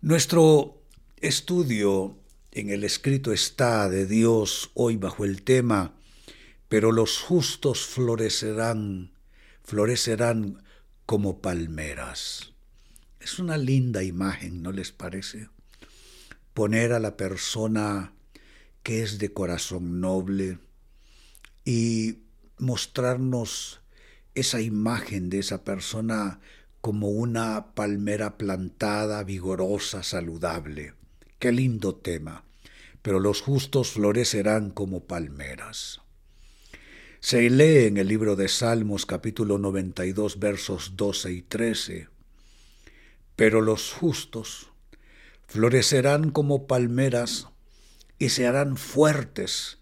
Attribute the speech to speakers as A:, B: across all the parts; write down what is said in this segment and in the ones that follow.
A: Nuestro estudio en el escrito está de Dios hoy bajo el tema, pero los justos florecerán, florecerán como palmeras. Es una linda imagen, ¿no les parece? Poner a la persona que es de corazón noble y mostrarnos esa imagen de esa persona como una palmera plantada, vigorosa, saludable. Qué lindo tema. Pero los justos florecerán como palmeras. Se lee en el libro de Salmos capítulo 92 versos 12 y 13. Pero los justos florecerán como palmeras y se harán fuertes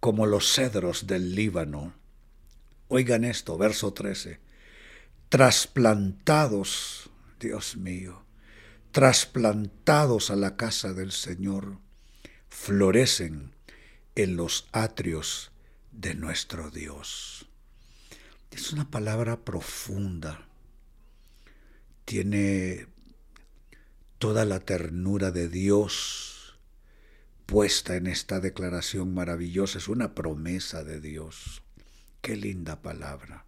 A: como los cedros del Líbano. Oigan esto, verso 13. Trasplantados, Dios mío, trasplantados a la casa del Señor, florecen en los atrios de nuestro Dios. Es una palabra profunda. Tiene toda la ternura de Dios puesta en esta declaración maravillosa, es una promesa de Dios. Qué linda palabra.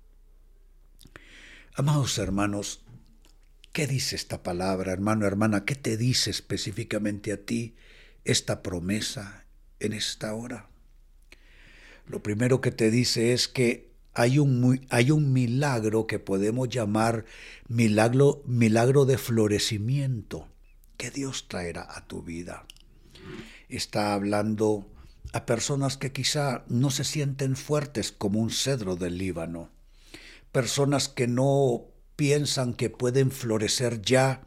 A: Amados hermanos, ¿qué dice esta palabra, hermano, hermana? ¿Qué te dice específicamente a ti esta promesa en esta hora? Lo primero que te dice es que hay un, hay un milagro que podemos llamar milagro, milagro de florecimiento que Dios traerá a tu vida está hablando a personas que quizá no se sienten fuertes como un cedro del Líbano, personas que no piensan que pueden florecer ya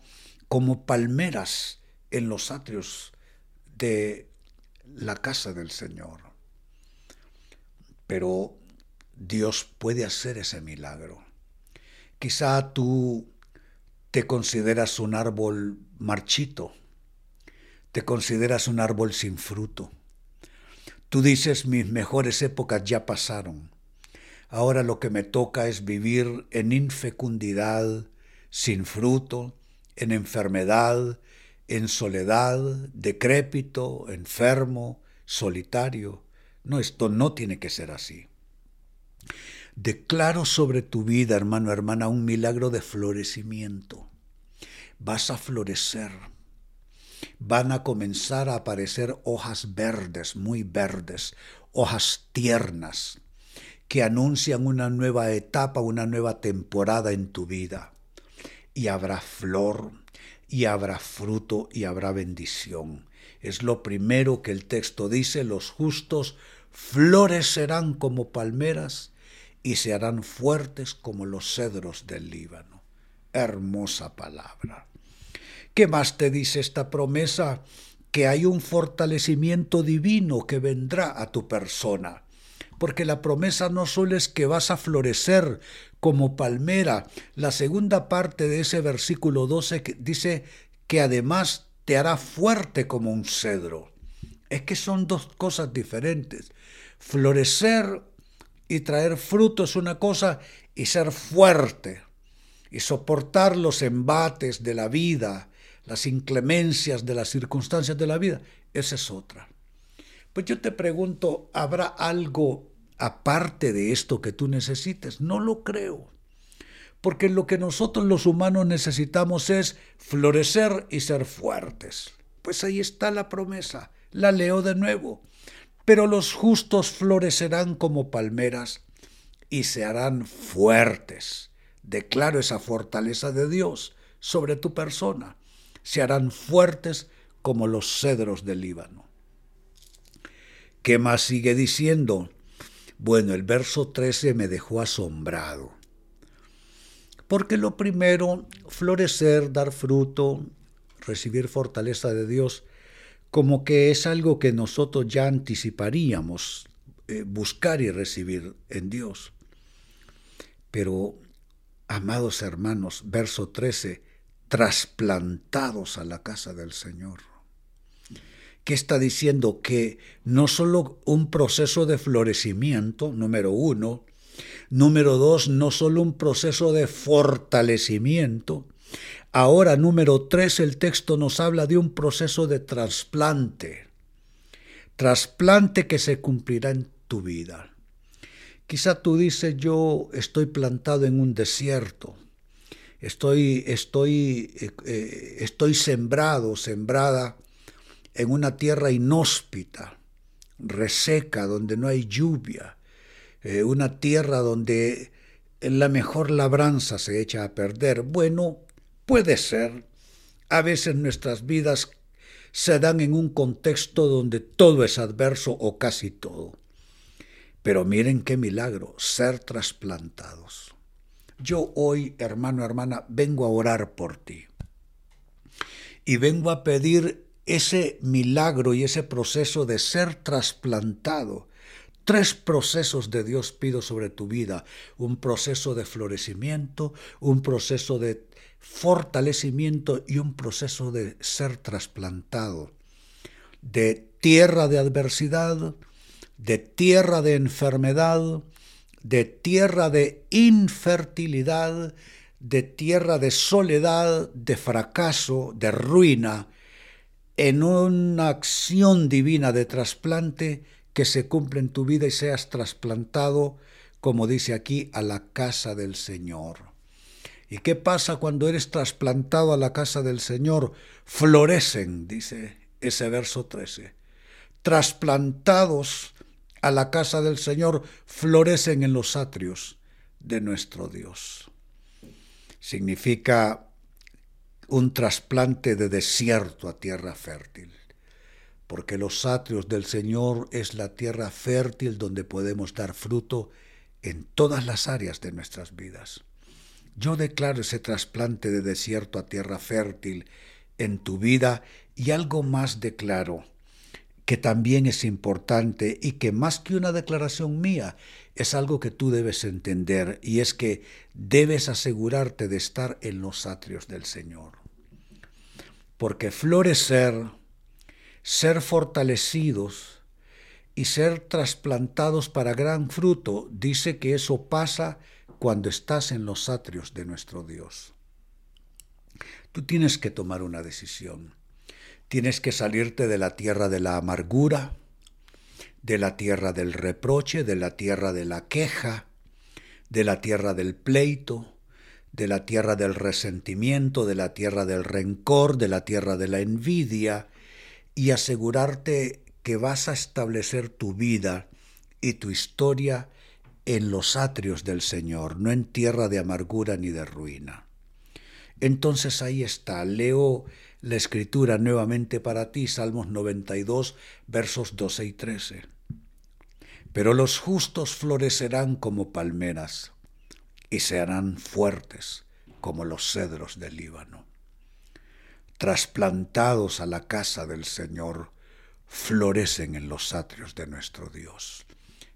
A: como palmeras en los atrios de la casa del Señor. Pero Dios puede hacer ese milagro. Quizá tú te consideras un árbol marchito, te consideras un árbol sin fruto. Tú dices, mis mejores épocas ya pasaron. Ahora lo que me toca es vivir en infecundidad, sin fruto, en enfermedad, en soledad, decrépito, enfermo, solitario. No, esto no tiene que ser así. Declaro sobre tu vida, hermano, hermana, un milagro de florecimiento. Vas a florecer van a comenzar a aparecer hojas verdes, muy verdes, hojas tiernas, que anuncian una nueva etapa, una nueva temporada en tu vida. Y habrá flor, y habrá fruto, y habrá bendición. Es lo primero que el texto dice, los justos florecerán como palmeras y se harán fuertes como los cedros del Líbano. Hermosa palabra. ¿Qué más te dice esta promesa? Que hay un fortalecimiento divino que vendrá a tu persona. Porque la promesa no solo es que vas a florecer como palmera, la segunda parte de ese versículo 12 dice que además te hará fuerte como un cedro. Es que son dos cosas diferentes. Florecer y traer fruto es una cosa y ser fuerte y soportar los embates de la vida las inclemencias de las circunstancias de la vida, esa es otra. Pues yo te pregunto, ¿habrá algo aparte de esto que tú necesites? No lo creo. Porque lo que nosotros los humanos necesitamos es florecer y ser fuertes. Pues ahí está la promesa, la leo de nuevo. Pero los justos florecerán como palmeras y se harán fuertes. Declaro esa fortaleza de Dios sobre tu persona se harán fuertes como los cedros del Líbano. ¿Qué más sigue diciendo? Bueno, el verso 13 me dejó asombrado. Porque lo primero, florecer, dar fruto, recibir fortaleza de Dios, como que es algo que nosotros ya anticiparíamos, eh, buscar y recibir en Dios. Pero, amados hermanos, verso 13, trasplantados a la casa del Señor. ¿Qué está diciendo? Que no solo un proceso de florecimiento, número uno, Número dos, no solo un proceso de fortalecimiento. Ahora, número tres, el texto nos habla de un proceso de trasplante. Trasplante que se cumplirá en tu vida. Quizá tú dices, yo estoy plantado en un desierto, estoy, estoy, eh, eh, estoy sembrado, sembrada en una tierra inhóspita, reseca, donde no hay lluvia, eh, una tierra donde la mejor labranza se echa a perder. Bueno, puede ser. A veces nuestras vidas se dan en un contexto donde todo es adverso o casi todo. Pero miren qué milagro, ser trasplantados. Yo hoy, hermano, hermana, vengo a orar por ti. Y vengo a pedir ese milagro y ese proceso de ser trasplantado Tres procesos de Dios pido sobre tu vida. Un proceso de florecimiento, un proceso de fortalecimiento y un proceso de ser trasplantado. De tierra de adversidad, de tierra de enfermedad, de tierra de infertilidad, de tierra de soledad, de fracaso, de ruina, en una acción divina de trasplante que se cumpla en tu vida y seas trasplantado, como dice aquí, a la casa del Señor. ¿Y qué pasa cuando eres trasplantado a la casa del Señor? Florecen, dice ese verso 13. Trasplantados a la casa del Señor, florecen en los atrios de nuestro Dios. Significa un trasplante de desierto a tierra fértil porque los atrios del Señor es la tierra fértil donde podemos dar fruto en todas las áreas de nuestras vidas. Yo declaro ese trasplante de desierto a tierra fértil en tu vida y algo más declaro que también es importante y que más que una declaración mía es algo que tú debes entender y es que debes asegurarte de estar en los atrios del Señor. Porque florecer ser fortalecidos y ser trasplantados para gran fruto, dice que eso pasa cuando estás en los atrios de nuestro Dios. Tú tienes que tomar una decisión. Tienes que salirte de la tierra de la amargura, de la tierra del reproche, de la tierra de la queja, de la tierra del pleito, de la tierra del resentimiento, de la tierra del rencor, de la tierra de la envidia, y asegurarte que vas a establecer tu vida y tu historia en los atrios del Señor, no en tierra de amargura ni de ruina. Entonces ahí está, leo la escritura nuevamente para ti, Salmos 92, versos 12 y 13. Pero los justos florecerán como palmeras y se harán fuertes como los cedros del Líbano trasplantados a la casa del Señor, florecen en los atrios de nuestro Dios.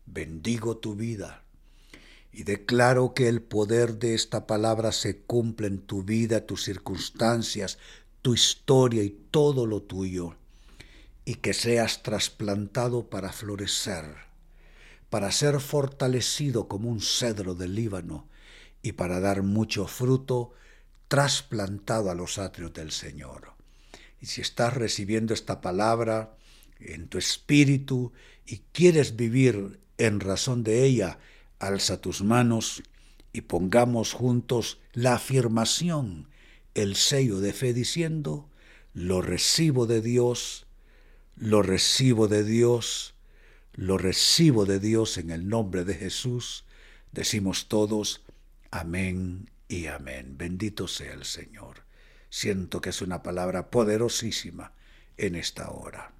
A: Bendigo tu vida y declaro que el poder de esta palabra se cumple en tu vida, tus circunstancias, tu historia y todo lo tuyo, y que seas trasplantado para florecer, para ser fortalecido como un cedro del Líbano y para dar mucho fruto trasplantado a los atrios del Señor. Y si estás recibiendo esta palabra en tu espíritu y quieres vivir en razón de ella, alza tus manos y pongamos juntos la afirmación, el sello de fe diciendo, lo recibo de Dios, lo recibo de Dios, lo recibo de Dios en el nombre de Jesús. Decimos todos, amén y amén. Bendito sea el Señor. Siento que es una palabra poderosísima en esta hora.